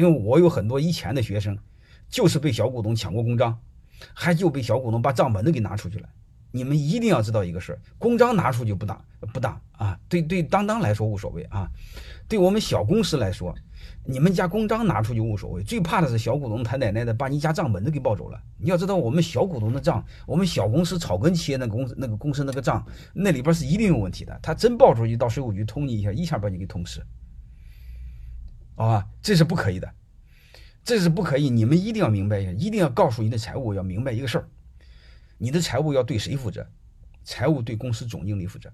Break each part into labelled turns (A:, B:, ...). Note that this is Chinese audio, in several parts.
A: 因为我有很多以前的学生，就是被小股东抢过公章，还就被小股东把账本都给拿出去了。你们一定要知道一个事儿，公章拿出去不当不当啊，对对，当当来说无所谓啊，对我们小公司来说，你们家公章拿出去无所谓，最怕的是小股东他奶奶的把你家账本都给抱走了。你要知道，我们小股东的账，我们小公司草根企业那公司那个公司那个账，那里边是一定有问题的。他真报出去，到税务局通你一下，一下把你给通死，好吧？这是不可以的，这是不可以。你们一定要明白一下，一定要告诉你的财务要明白一个事儿。你的财务要对谁负责？财务对公司总经理负责，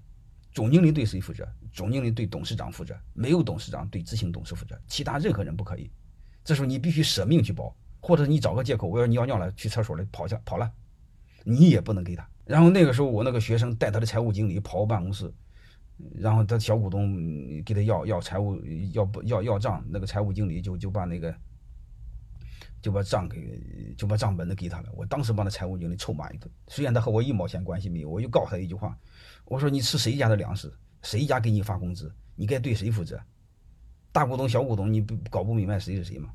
A: 总经理对谁负责？总经理对董事长负责，没有董事长对执行董事负责，其他任何人不可以。这时候你必须舍命去保，或者你找个借口，我要尿尿了，去厕所里，跑下跑了，你也不能给他。然后那个时候，我那个学生带他的财务经理跑我办公室，然后他小股东给他要要财务要不要要账，那个财务经理就就把那个。就把账给，就把账本都给他了。我当时把那财务经理臭骂一顿，虽然他和我一毛钱关系没有，我就告诉他一句话：我说你吃谁家的粮食，谁家给你发工资，你该对谁负责？大股东、小股东，你不搞不明白谁是谁吗？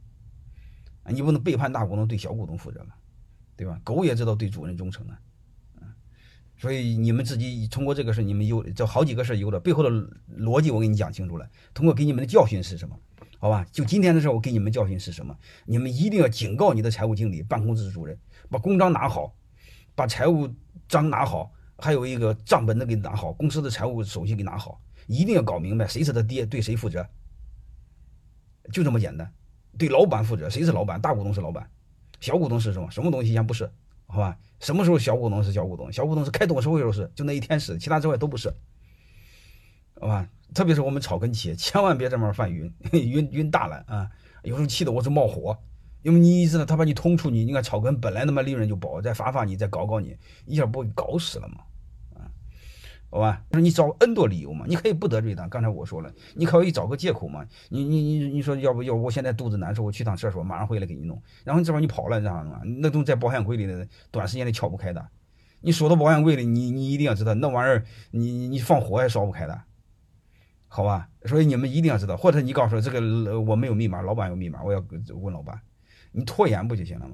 A: 你不能背叛大股东，对小股东负责吗，对吧？狗也知道对主人忠诚啊，所以你们自己通过这个事，你们有这好几个事有了背后的逻辑，我给你讲清楚了。通过给你们的教训是什么？好吧，就今天的事我给你们教训是什么？你们一定要警告你的财务经理、办公室主任，把公章拿好，把财务章拿好，还有一个账本子给拿好，公司的财务手续给拿好，一定要搞明白谁是他爹，对谁负责，就这么简单。对老板负责，谁是老板？大股东是老板，小股东是什么？什么东西先不是？好吧？什么时候小股东是小股东？小股东是开董事会时候是，就那一天是，其他之外都不是。好吧？特别是我们草根企业，千万别这么犯晕，晕晕大了啊！有时候气得我是冒火，因为你知道他把你通出去，你看草根本来他妈利润就薄，再罚罚你，再搞搞你，一下不给搞死了吗？好吧，就是你找 N 多理由嘛，你可以不得罪他。刚才我说了，你可以找个借口嘛。你你你你说要不要？我现在肚子难受，我去趟厕所，马上回来给你弄。然后这会你跑了，你知道吗？那东西在保险柜里的，短时间内撬不开的。你锁到保险柜里，你你一定要知道，那玩意儿你你放火也烧不开的。好吧，所以你们一定要知道，或者你告诉我这个我没有密码，老板有密码，我要问老板，你拖延不就行了吗？